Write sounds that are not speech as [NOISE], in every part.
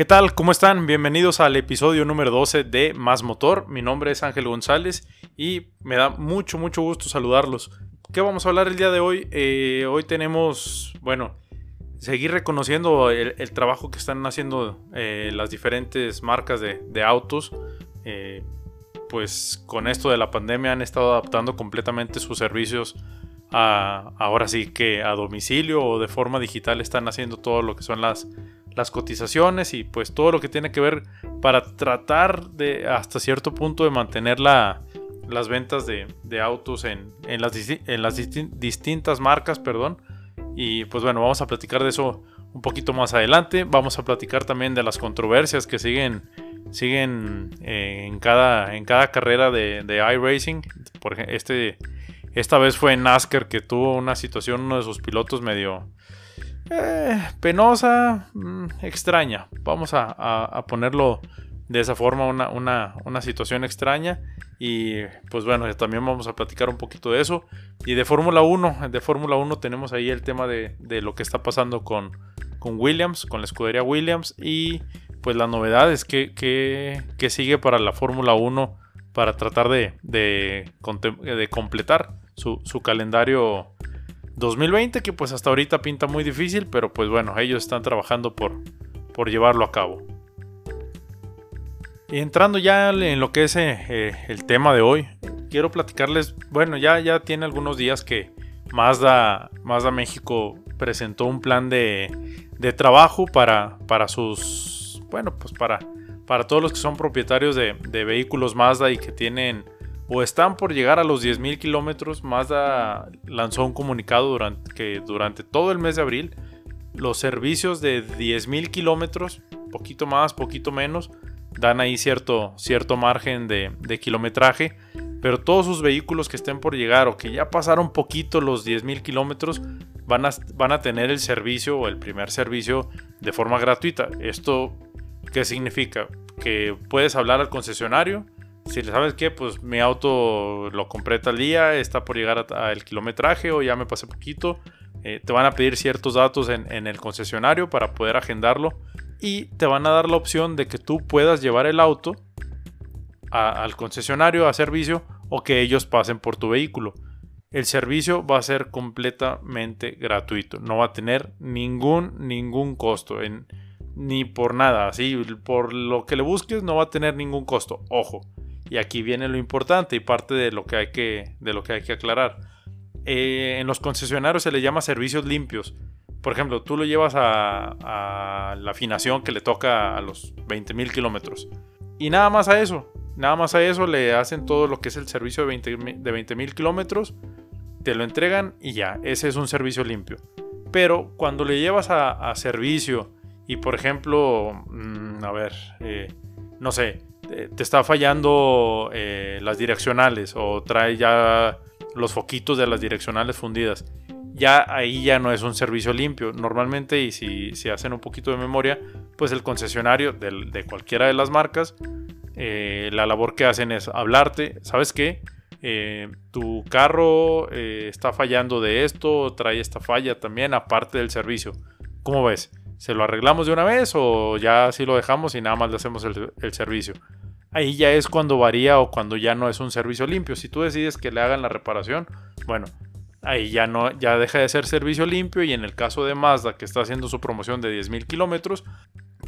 ¿Qué tal? ¿Cómo están? Bienvenidos al episodio número 12 de Más Motor. Mi nombre es Ángel González y me da mucho, mucho gusto saludarlos. ¿Qué vamos a hablar el día de hoy? Eh, hoy tenemos, bueno, seguir reconociendo el, trabajo que están haciendo eh, las diferentes marcas de, autos. Eh, pues con esto de la pandemia han estado adaptando completamente sus servicios a, ahora sí que a domicilio o de forma digital están haciendo todo lo que son las las cotizaciones y pues todo lo que tiene que ver para tratar de hasta cierto punto de mantener la, las ventas de, autos en, las, en las distintas marcas, perdón. Y pues bueno, vamos a platicar de eso un poquito más adelante. Vamos a platicar también de las controversias que siguen, siguen eh, en, cada, en cada carrera de, de iRacing. Por este, esta vez fue NASCAR que tuvo una situación, uno de sus pilotos medio, eh, penosa, mm, extraña. Vamos a, ponerlo de esa forma, una, situación extraña. Y pues bueno, también vamos a platicar un poquito de eso. Y de Fórmula 1, de Fórmula 1 tenemos ahí el tema de, lo que está pasando con, Williams, con la escudería Williams. Y pues las novedades que, que, sigue para la Fórmula 1 para tratar de, de, completar su calendario 2020 que pues hasta ahorita pinta muy difícil, pero pues bueno, ellos están trabajando por, por llevarlo a cabo. Y entrando ya en lo que es eh, eh, el tema de hoy, quiero platicarles, bueno, ya, ya tiene algunos días que Mazda, Mazda México presentó un plan de, de trabajo para, para sus, bueno, pues para, para todos los que son propietarios de, de vehículos Mazda y que tienen o están por llegar a los 10.000 kilómetros. Mazda lanzó un comunicado durante, que durante todo el mes de abril los servicios de 10.000 kilómetros, poquito más, poquito menos, dan ahí cierto, cierto margen de, kilometraje. Pero todos sus vehículos que estén por llegar o que ya pasaron poquito los 10.000 kilómetros van a, van a tener el servicio o el primer servicio de forma gratuita. ¿Esto qué significa? Que puedes hablar al concesionario, si le sabes que, pues mi auto lo compré tal día, está por llegar al kilometraje o ya me pasé poquito. Eh, te van a pedir ciertos datos en, el concesionario para poder agendarlo y te van a dar la opción de que tú puedas llevar el auto al concesionario a servicio o que ellos pasen por tu vehículo. El servicio va a ser completamente gratuito, no va a tener ningún ningún costo en, ni por nada, así por lo que le busques no va a tener ningún costo. Ojo, y aquí viene lo importante y parte de lo que hay que, de lo que, hay que aclarar. Eh, en los concesionarios se le llama servicios limpios. Por ejemplo, tú lo llevas a, la afinación que le toca a los 20.000 kilómetros. Y nada más a eso. Nada más a eso le hacen todo lo que es el servicio de 20.000 kilómetros. Te lo entregan y ya. Ese es un servicio limpio. Pero cuando le llevas a, servicio y por ejemplo, mm, a ver, eh, no sé, te está fallando eh, las direccionales o trae ya los foquitos de las direccionales fundidas. Ya ahí ya no es un servicio limpio. Normalmente, y si, si hacen un poquito de memoria, pues el concesionario de, cualquiera de las marcas, eh, la labor que hacen es hablarte, ¿sabes qué? Eh, tu carro está fallando de esto, trae esta falla también, aparte del servicio. ¿Cómo ves? ¿Se lo arreglamos de una vez o ya así lo dejamos y nada más le hacemos el servicio? ahí ya es cuando varía o cuando ya no es un servicio limpio. Si tú decides que le hagan la reparación, bueno, ahí ya no, ya deja de ser servicio limpio y en el caso de Mazda que está haciendo su promoción de 10.000 kilómetros,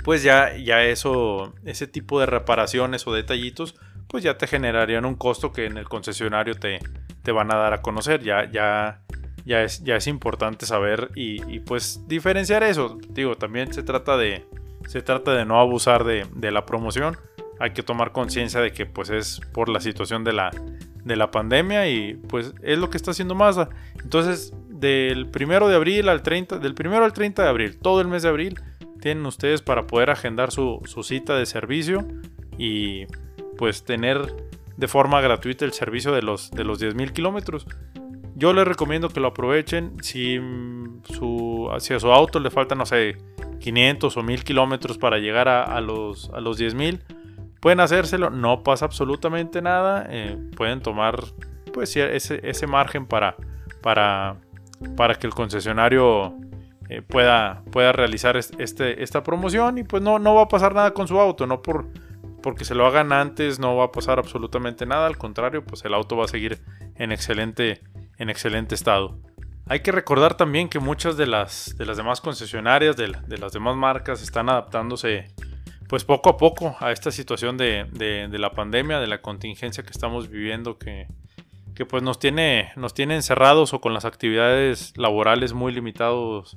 pues ya, ya eso, ese tipo de reparaciones o detallitos, pues ya te generarían un costo que en el concesionario te, te van a dar a conocer. Ya, ya, ya, es, ya es importante saber y, pues diferenciar eso. Digo, también se trata de, se trata de no abusar de, de la promoción hay que tomar conciencia de que pues es por la situación de la, de la pandemia y pues es lo que está haciendo Mazda. Entonces, del primero de abril al 30, del primero al 30 de abril, todo el mes de abril, tienen ustedes para poder agendar su, cita de servicio y pues tener de forma gratuita el servicio de los, de los 10.000 kilómetros. Yo les recomiendo que lo aprovechen si su, hacia su auto le faltan, no sé, 500 o 1000 kilómetros para llegar a, a los, a los 10.000 Pueden hacérselo, no pasa absolutamente nada. Eh, pueden tomar pues ese, ese margen para, para, para que el concesionario eh, pueda, pueda realizar este, esta promoción y pues no, no va a pasar nada con su auto, no por porque se lo hagan antes no va a pasar absolutamente nada, al contrario, pues el auto va a seguir en excelente, en excelente estado. Hay que recordar también que muchas de las, de las demás concesionarias, de, las demás marcas, están adaptándose pues poco a poco a esta situación de, la pandemia, de la contingencia que estamos viviendo, que, que pues nos tiene, nos tiene encerrados o con las actividades laborales muy limitados,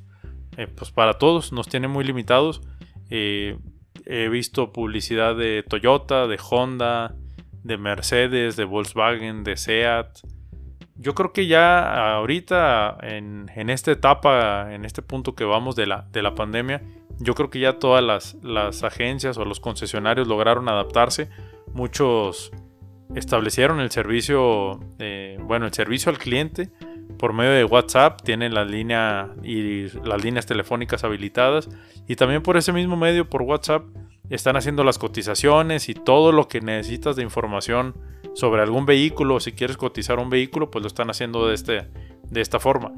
eh, pues para todos, nos tiene muy limitados. Eh, he visto publicidad de Toyota, de Honda, de Mercedes, de Volkswagen, de Seat. Yo creo que ya ahorita, en, esta etapa, en este punto que vamos de la, de la pandemia, yo creo que ya todas las, agencias o los concesionarios lograron adaptarse. Muchos establecieron el servicio, eh, bueno, el servicio al cliente por medio de WhatsApp, tienen la línea y las líneas telefónicas habilitadas y también por ese mismo medio, por WhatsApp, están haciendo las cotizaciones y todo lo que necesitas de información sobre algún vehículo, si quieres cotizar un vehículo, pues lo están haciendo de, este, de esta forma.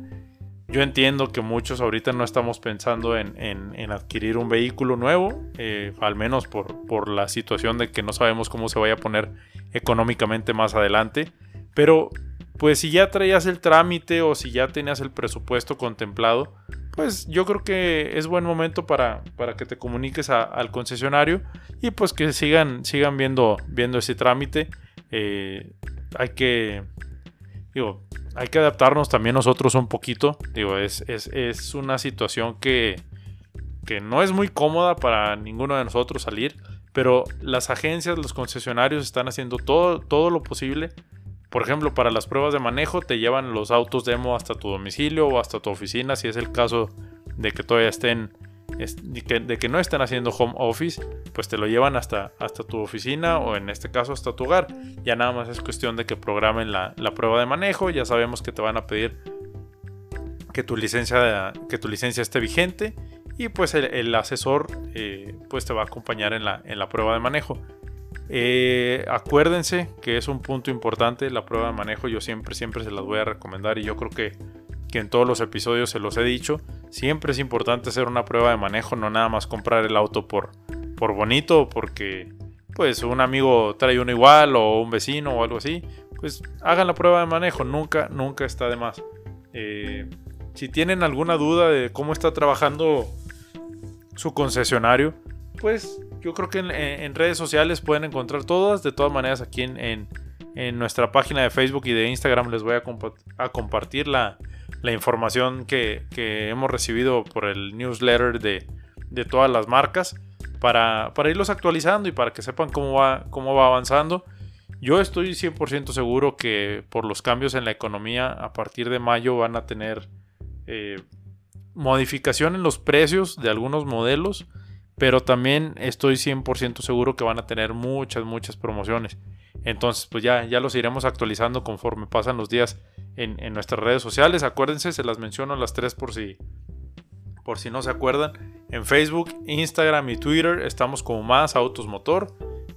Yo entiendo que muchos ahorita no estamos pensando en, adquirir un vehículo nuevo, eh, al menos por, por la situación de que no sabemos cómo se vaya a poner económicamente más adelante, pero pues si ya traías el trámite o si ya tenías el presupuesto contemplado, pues yo creo que es buen momento para, para que te comuniques al concesionario y pues que sigan, sigan viendo, viendo ese trámite. Eh, hay que, digo, hay que adaptarnos también nosotros un poquito. Digo, es, es, una situación que, que no es muy cómoda para ninguno de nosotros salir, pero las agencias, los concesionarios están haciendo todo, todo lo posible por ejemplo, para las pruebas de manejo te llevan los autos demo hasta tu domicilio o hasta tu oficina, si es el caso de que todavía estén, de que no estén haciendo home office, pues te lo llevan hasta, hasta tu oficina o en este caso hasta tu hogar. Ya nada más es cuestión de que programen la, prueba de manejo, ya sabemos que te van a pedir que tu licencia, que tu licencia esté vigente y pues el, asesor eh, pues te va a acompañar en la, en la prueba de manejo. Eh, acuérdense que es un punto importante la prueba de manejo. Yo siempre, siempre se las voy a recomendar y yo creo que, que en todos los episodios se los he dicho. Siempre es importante hacer una prueba de manejo, no nada más comprar el auto por, por bonito, porque pues un amigo trae uno igual o un vecino o algo así. Pues hagan la prueba de manejo, nunca, nunca está de más. Eh, si tienen alguna duda de cómo está trabajando su concesionario, pues yo creo que en, redes sociales pueden encontrar todas. De todas maneras, aquí en, nuestra página de Facebook y de Instagram les voy a, compartir la, información que, hemos recibido por el newsletter de, todas las marcas para, irlos actualizando y para que sepan cómo va, cómo va avanzando. Yo estoy 100% seguro que por los cambios en la economía a partir de mayo van a tener eh, modificación en los precios de algunos modelos pero también estoy 100% seguro que van a tener muchas, muchas promociones. Entonces, pues ya, ya los iremos actualizando conforme pasan los días en, nuestras redes sociales. Acuérdense, se las menciono las tres por si, por si no se acuerdan. En Facebook, Instagram y Twitter estamos como más Autos Motor.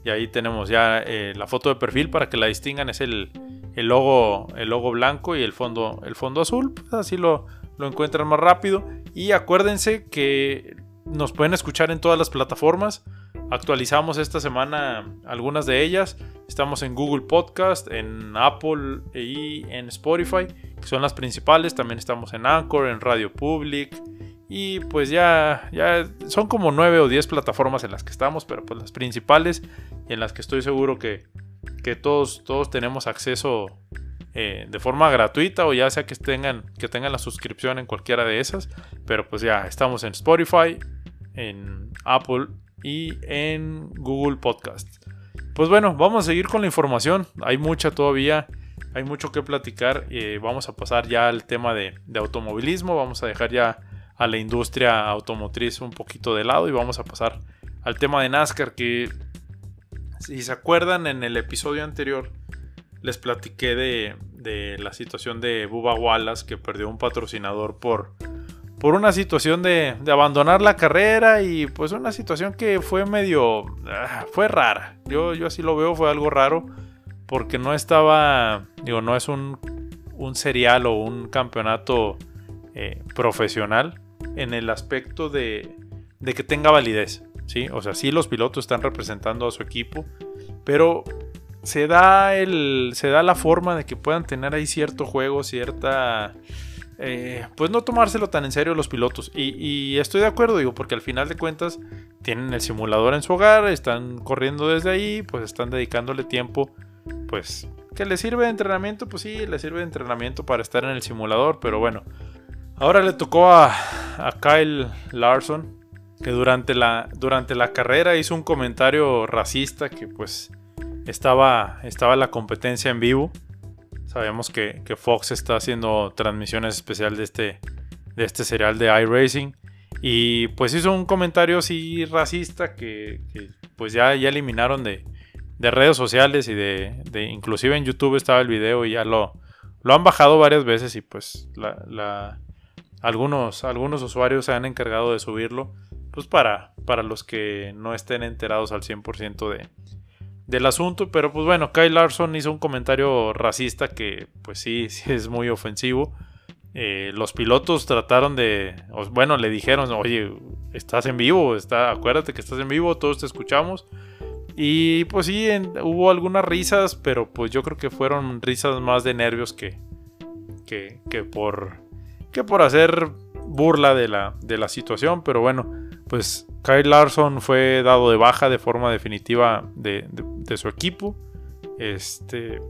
Y ahí tenemos ya eh, la foto de perfil para que la distingan. Es el, logo, el logo blanco y el fondo, el fondo azul. Pues así lo, lo encuentran más rápido. Y acuérdense que nos pueden escuchar en todas las plataformas. Actualizamos esta semana algunas de ellas. Estamos en Google Podcast, en Apple y en Spotify, que son las principales. También estamos en Anchor, en Radio Public. Y pues ya, ya son como 9 o 10 plataformas en las que estamos, pero pues las principales y en las que estoy seguro que, que todos, todos tenemos acceso eh, de forma gratuita o ya sea que tengan, que tengan la suscripción en cualquiera de esas. Pero pues ya estamos en Spotify, en Apple y en Google Podcast. Pues bueno, vamos a seguir con la información. Hay mucha todavía, hay mucho que platicar. Eh, vamos a pasar ya al tema de, automovilismo. Vamos a dejar ya a la industria automotriz un poquito de lado y vamos a pasar al tema de NASCAR que si se acuerdan en el episodio anterior les platiqué de, de la situación de Bubba Wallace que perdió un patrocinador por por una situación de, abandonar la carrera y pues una situación que fue medio... Ah, fue rara. Yo, yo así lo veo, fue algo raro porque no estaba... Digo, no es un, un serial o un campeonato eh, profesional. en el aspecto de, de que tenga validez. ¿sí? O sea, sí los pilotos están representando a su equipo, pero se da, el, se da la forma de que puedan tener ahí cierto juego, cierta... Eh, pues no tomárselo tan en serio los pilotos. Y, estoy de acuerdo, digo, porque al final de cuentas tienen el simulador en su hogar, están corriendo desde ahí, pues están dedicándole tiempo, pues que les sirve de entrenamiento, pues sí, les sirve de entrenamiento para estar en el simulador, pero bueno. Ahora le tocó a, a Kyle Larson, que durante la, durante la carrera hizo un comentario racista que pues estaba, estaba la competencia en vivo. Sabemos que, Fox está haciendo transmisiones especiales de este, de este serial de iRacing. Y pues hizo un comentario así racista que, pues ya, ya eliminaron de, de redes sociales y de, inclusive en YouTube estaba el video y ya lo, lo han bajado varias veces y pues algunos, algunos usuarios se han encargado de subirlo pues para, para los que no estén enterados al 100% de, del asunto. Pero pues bueno, Kyle Larson hizo un comentario racista que pues sí, [LAUGHS] sí es muy ofensivo. Eh, los pilotos trataron de, bueno, le dijeron, oye, estás en vivo, está, acuérdate que estás en vivo, todos te escuchamos. Y pues sí, hubo algunas risas, pero pues yo creo que fueron risas más de nervios que, que, que por, que por hacer burla de la, de la situación. Pero bueno, pues Kyle Larson fue dado de baja de forma definitiva de, su equipo. Este,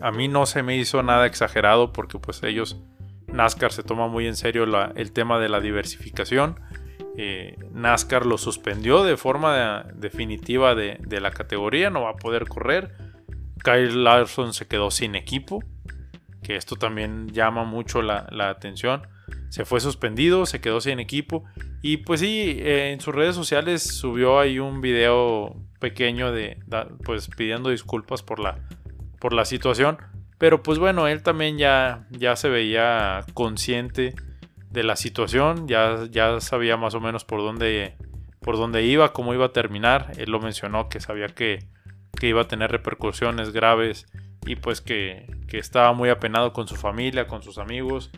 a mí no se me hizo nada exagerado porque pues ellos, NASCAR se toma muy en serio el tema de la diversificación. Eh, NASCAR lo suspendió de forma definitiva de, la categoría, no va a poder correr. Kyle Larson se quedó sin equipo, que esto también llama mucho la, la atención se fue suspendido, se quedó sin equipo. Y pues sí, en sus redes sociales subió ahí un video pequeño de pues pidiendo disculpas por la, por la situación. Pero pues bueno, él también ya, ya se veía consciente de la situación, ya, ya sabía más o menos por dónde, por dónde iba, cómo iba a terminar. Él lo mencionó que sabía que, que iba a tener repercusiones graves y pues que, que estaba muy apenado con su familia, con sus amigos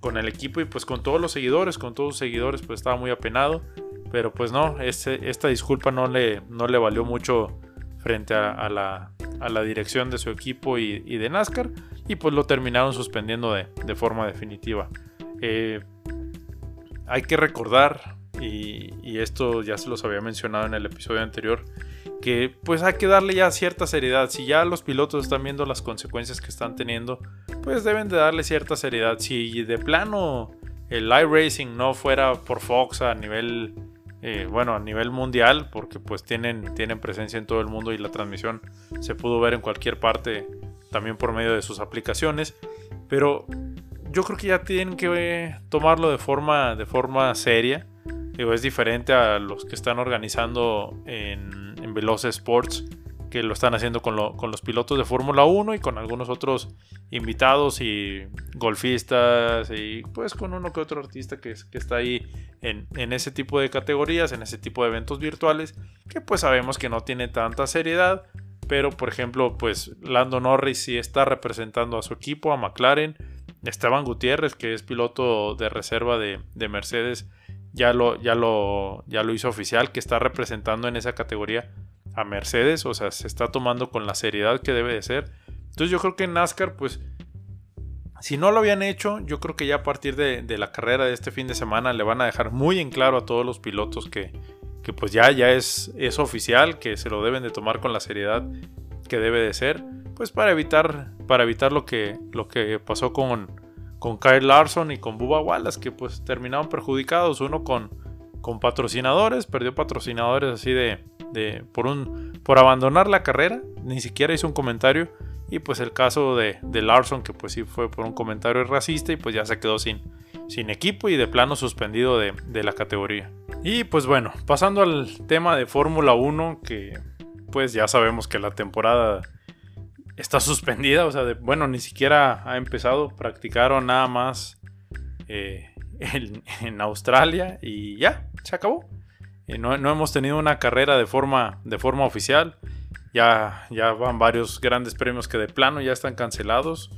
con el equipo y pues con todos los seguidores, con todos los seguidores, pues estaba muy apenado. Pero pues no, esta disculpa no le, no le valió mucho frente a, la, a la, dirección de su equipo y, de NASCAR. Y pues lo terminaron suspendiendo de, de forma definitiva. Eh, hay que recordar, y, y, esto ya se los había mencionado en el episodio anterior, que pues hay que darle ya cierta seriedad. Si ya los pilotos están viendo las consecuencias que están teniendo, pues deben de darle cierta seriedad. Si de plano el iRacing no fuera por Fox a nivel, eh, bueno, a nivel mundial, porque pues tienen, tienen presencia en todo el mundo y la transmisión se pudo ver en cualquier parte, también por medio de sus aplicaciones. Pero yo creo que ya tienen que tomarlo de forma, de forma seria. Es diferente a los que están organizando en Veloce Sports, que lo están haciendo con, los pilotos de Fórmula 1 y con algunos otros invitados y golfistas y pues con uno que otro artista que, está ahí en, ese tipo de categorías, en ese tipo de eventos virtuales, que pues sabemos que no tiene tanta seriedad, pero por ejemplo pues Lando Norris sí está representando a su equipo, a McLaren, Esteban Gutiérrez que es piloto de reserva de Mercedes, ya lo, ya, lo, ya lo hizo oficial, que está representando en esa categoría a Mercedes, o sea, se está tomando con la seriedad que debe de ser. Entonces yo creo que en NASCAR, pues, si no lo habían hecho, yo creo que ya a partir de, la carrera de este fin de semana le van a dejar muy en claro a todos los pilotos que, que pues ya, ya es, es oficial, que se lo deben de tomar con la seriedad que debe de ser, pues para evitar, para evitar lo que, lo que pasó con, con Kyle Larson y con Bubba Wallace, que pues terminaron perjudicados. Uno con, con patrocinadores, perdió patrocinadores así de, de, por, un, por abandonar la carrera, ni siquiera hizo un comentario. Y pues el caso de, de, Larson, que pues sí fue por un comentario racista y pues ya se quedó sin, sin equipo y de plano suspendido de, de la categoría. Y pues bueno, pasando al tema de Fórmula 1, que pues ya sabemos que la temporada está suspendida, o sea, bueno, ni siquiera ha empezado, practicaron nada más eh, [LAUGHS] en, Australia y ya, se acabó. Eh, no, hemos tenido una carrera de forma, de forma oficial, ya, ya van varios grandes premios que de plano ya están cancelados.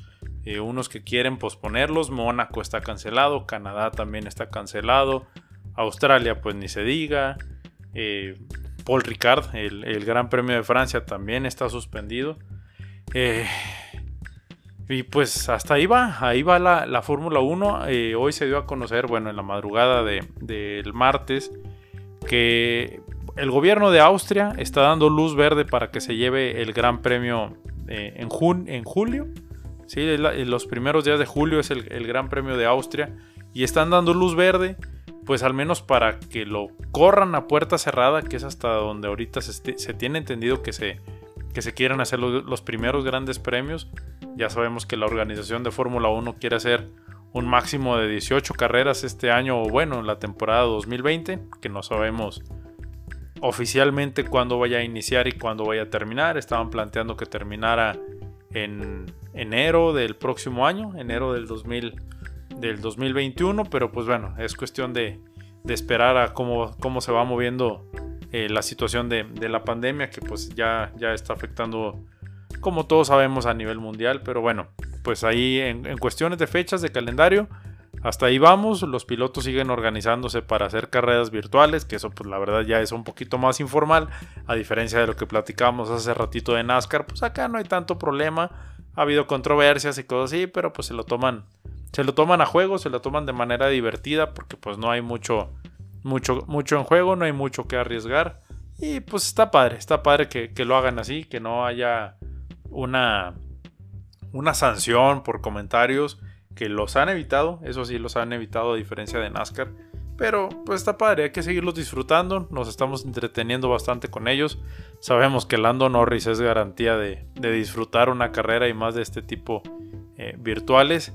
eh, unos que quieren posponerlos. Mónaco está cancelado, Canadá también está cancelado, Australia pues ni se diga. Paul Ricard, el, Gran Premio de Francia también está suspendido. Eh, y pues hasta ahí va, ahí va la, Fórmula 1. hoy se dio a conocer, bueno, en la madrugada del martes, que el gobierno de Austria está dando luz verde para que se lleve el Gran Premio en, en julio Sí, los primeros días de julio es el, Gran Premio de Austria y están dando luz verde, pues al menos para que lo corran a puerta cerrada, que es hasta donde ahorita se, tiene entendido que se, que se quieren hacer los, primeros grandes premios. Ya sabemos que la organización de Fórmula 1 quiere hacer un máximo de 18 carreras este año, o bueno, en la temporada 2020, que no sabemos oficialmente cuándo vaya a iniciar y cuándo vaya a terminar. Estaban planteando que terminara en enero del próximo año, enero del, 2000, del 2021, pero pues bueno, es cuestión de, esperar a cómo, cómo, se va moviendo eh, la situación de, la pandemia que pues ya, ya está afectando como todos sabemos a nivel mundial, pero bueno, pues ahí en, cuestiones de fechas de calendario, hasta ahí vamos, los pilotos siguen organizándose para hacer carreras virtuales, que eso pues la verdad ya es un poquito más informal, a diferencia de lo que platicamos hace ratito de NASCAR, pues acá no hay tanto problema, ha habido controversias y cosas así, pero pues se lo toman, se lo toman a juego, se lo toman de manera divertida, porque pues no hay mucho, mucho, mucho en juego, no hay mucho que arriesgar, y pues está padre, está padre que, que lo hagan así, que no haya una, una sanción por comentarios que los han evitado, eso sí, los han evitado a diferencia de NASCAR. Pero pues está padre, hay que seguirlos disfrutando, nos estamos entreteniendo bastante con ellos. Sabemos que Lando Norris es garantía de, disfrutar una carrera y más de este tipo eh, virtuales.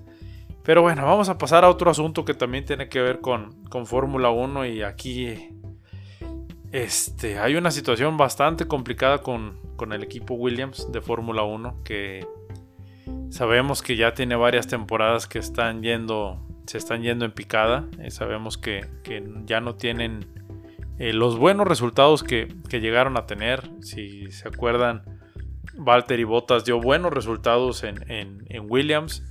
Pero bueno, vamos a pasar a otro asunto que también tiene que ver con, con Fórmula 1 y aquí este, hay una situación bastante complicada con, con el equipo Williams de Fórmula 1 que Sabemos que ya tiene varias temporadas que están yendo, se están yendo en picada. Sabemos que, ya no tienen eh, los buenos resultados que, llegaron a tener. Si se acuerdan, Walter y Bottas dio buenos resultados en, Williams.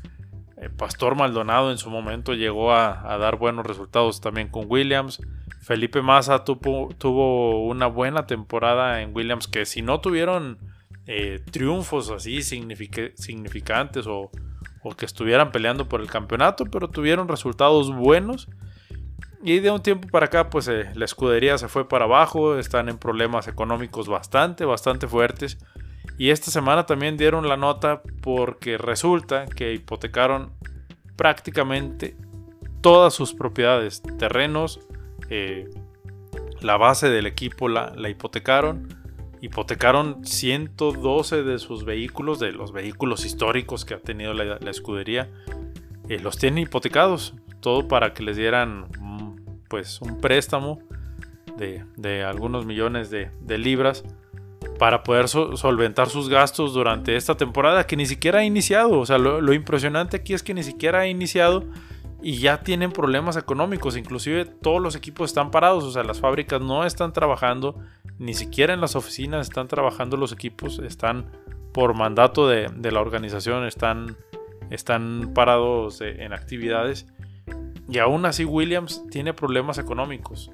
Eh, Pastor Maldonado en su momento llegó a, dar buenos resultados también con Williams. Felipe Massa tuvo, una buena temporada en Williams que si no tuvieron eh, triunfos así significantes o, que estuvieran peleando por el campeonato, pero tuvieron resultados buenos. Y de un tiempo para acá, pues eh, la escudería se fue para abajo, están en problemas económicos bastante, bastante fuertes. Y esta semana también dieron la nota porque resulta que hipotecaron prácticamente todas sus propiedades, terrenos, eh, la base del equipo la, hipotecaron. Hipotecaron 112 de sus vehículos, de los vehículos históricos que ha tenido la, escudería, eh, los tienen hipotecados, todo para que les dieran pues un préstamo de, algunos millones de, libras para poder solventar sus gastos durante esta temporada que ni siquiera ha iniciado. O sea, lo, impresionante aquí es que ni siquiera ha iniciado y ya tienen problemas económicos. Inclusive todos los equipos están parados, o sea, las fábricas no están trabajando ni siquiera en las oficinas están trabajando los equipos, están por mandato de, la organización, están, están parados en actividades. Y aún así Williams tiene problemas económicos.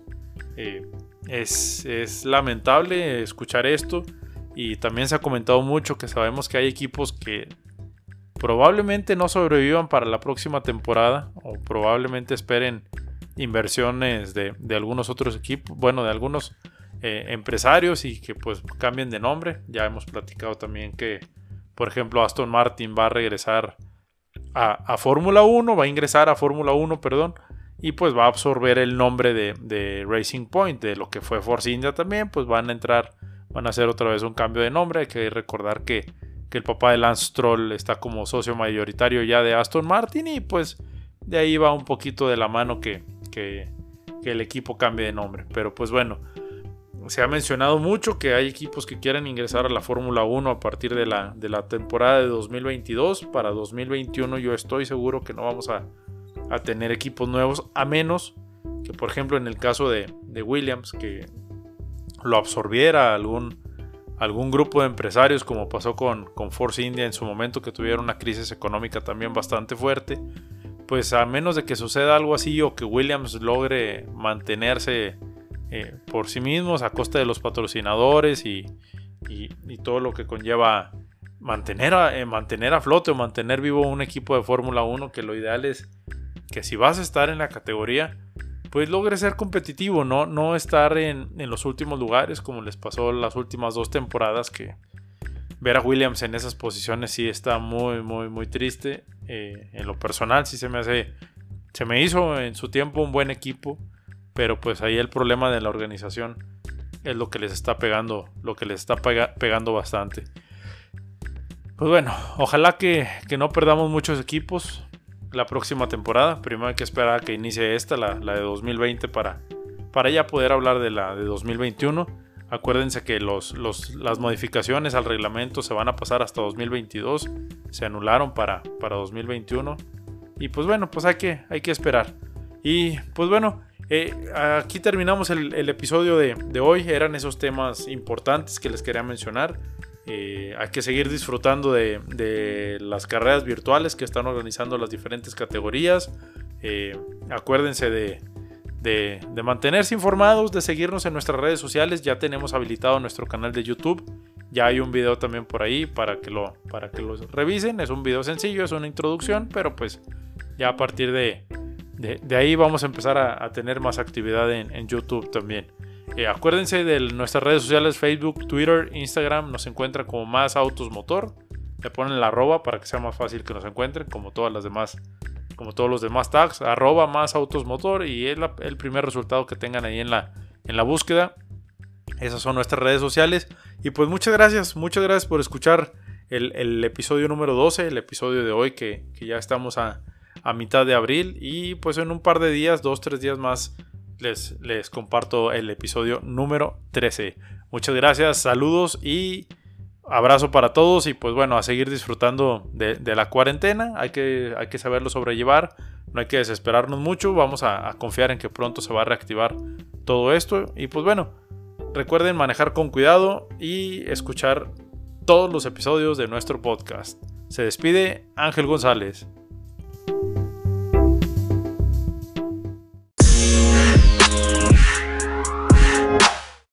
Eh, es, lamentable escuchar esto y también se ha comentado mucho que sabemos que hay equipos que probablemente no sobrevivan para la próxima temporada o probablemente esperen inversiones de, algunos otros equipos, bueno, de algunos eh, empresarios y que pues cambien de nombre. Ya hemos platicado también que, por ejemplo, Aston Martin va a regresar a, Fórmula 1, va a ingresar a Fórmula 1, perdón, y pues va a absorber el nombre de, Racing Point, de lo que fue Force India también, pues van a entrar, van a hacer otra vez un cambio de nombre. Hay que recordar que, el papá de Lance Stroll está como socio mayoritario ya de Aston Martin y pues de ahí va un poquito de la mano que, que el equipo cambie de nombre. Pero pues bueno, se ha mencionado mucho que hay equipos que quieren ingresar a la Fórmula 1 a partir de la, de la temporada de 2022. Para 2021 yo estoy seguro que no vamos a, tener equipos nuevos, a menos que por ejemplo en el caso de, Williams, que lo absorbiera algún, algún grupo de empresarios como pasó con, con Force India en su momento que tuvieron una crisis económica también bastante fuerte, pues a menos de que suceda algo así o que Williams logre mantenerse eh, por sí mismos a costa de los patrocinadores y, todo lo que conlleva mantener a, eh, mantener a flote o mantener vivo un equipo de Fórmula 1, que lo ideal es que si vas a estar en la categoría, pues logre ser competitivo, no, no estar en, los últimos lugares como les pasó las últimas dos temporadas que ver a Williams en esas posiciones sí está muy, muy, muy triste. Eh, en lo personal sí se me hace, se me hizo en su tiempo un buen equipo, pero pues ahí el problema de la organización es lo que les está pegando, lo que les está pegando bastante. Pues bueno, ojalá que, que no perdamos muchos equipos la próxima temporada. Primero hay que esperar a que inicie esta, la, de 2020, para, para ya poder hablar de la de 2021. Acuérdense que los, las modificaciones al reglamento se van a pasar hasta 2022. Se anularon para, para 2021. Y pues bueno, pues hay que, hay que esperar. Y pues bueno, eh, aquí terminamos el, episodio de, de, hoy. Eran esos temas importantes que les quería mencionar. Eh, hay que seguir disfrutando de, las carreras virtuales que están organizando las diferentes categorías. Eh, acuérdense de, mantenerse informados, de seguirnos en nuestras redes sociales. Ya tenemos habilitado nuestro canal de YouTube. Ya hay un video también por ahí para que lo, para que revisen. Es un video sencillo, es una introducción, pero pues ya a partir de, ahí vamos a empezar a, tener más actividad en YouTube también. Eh, acuérdense de nuestras redes sociales, Facebook, Twitter, Instagram, nos encuentran como Más Autos Motor. Le ponen la arroba para que sea más fácil que nos encuentren, como todas las demás, como todos los demás tags, arroba más autos motor y es el primer resultado que tengan ahí en la, en la búsqueda. Esas son nuestras redes sociales. Y pues muchas gracias, muchas gracias por escuchar el, episodio número 12, el episodio de hoy que, ya estamos a, a mitad de abril. Y pues en un par de días, dos, tres días más les, comparto el episodio número 13. Muchas gracias, saludos y abrazo para todos y pues bueno, a seguir disfrutando de, la cuarentena, hay que, hay que saberlo sobrellevar, no hay que desesperarnos mucho, vamos a, confiar en que pronto se va a reactivar todo esto y pues bueno, recuerden manejar con cuidado y escuchar todos los episodios de nuestro podcast. Se despide Ángel González.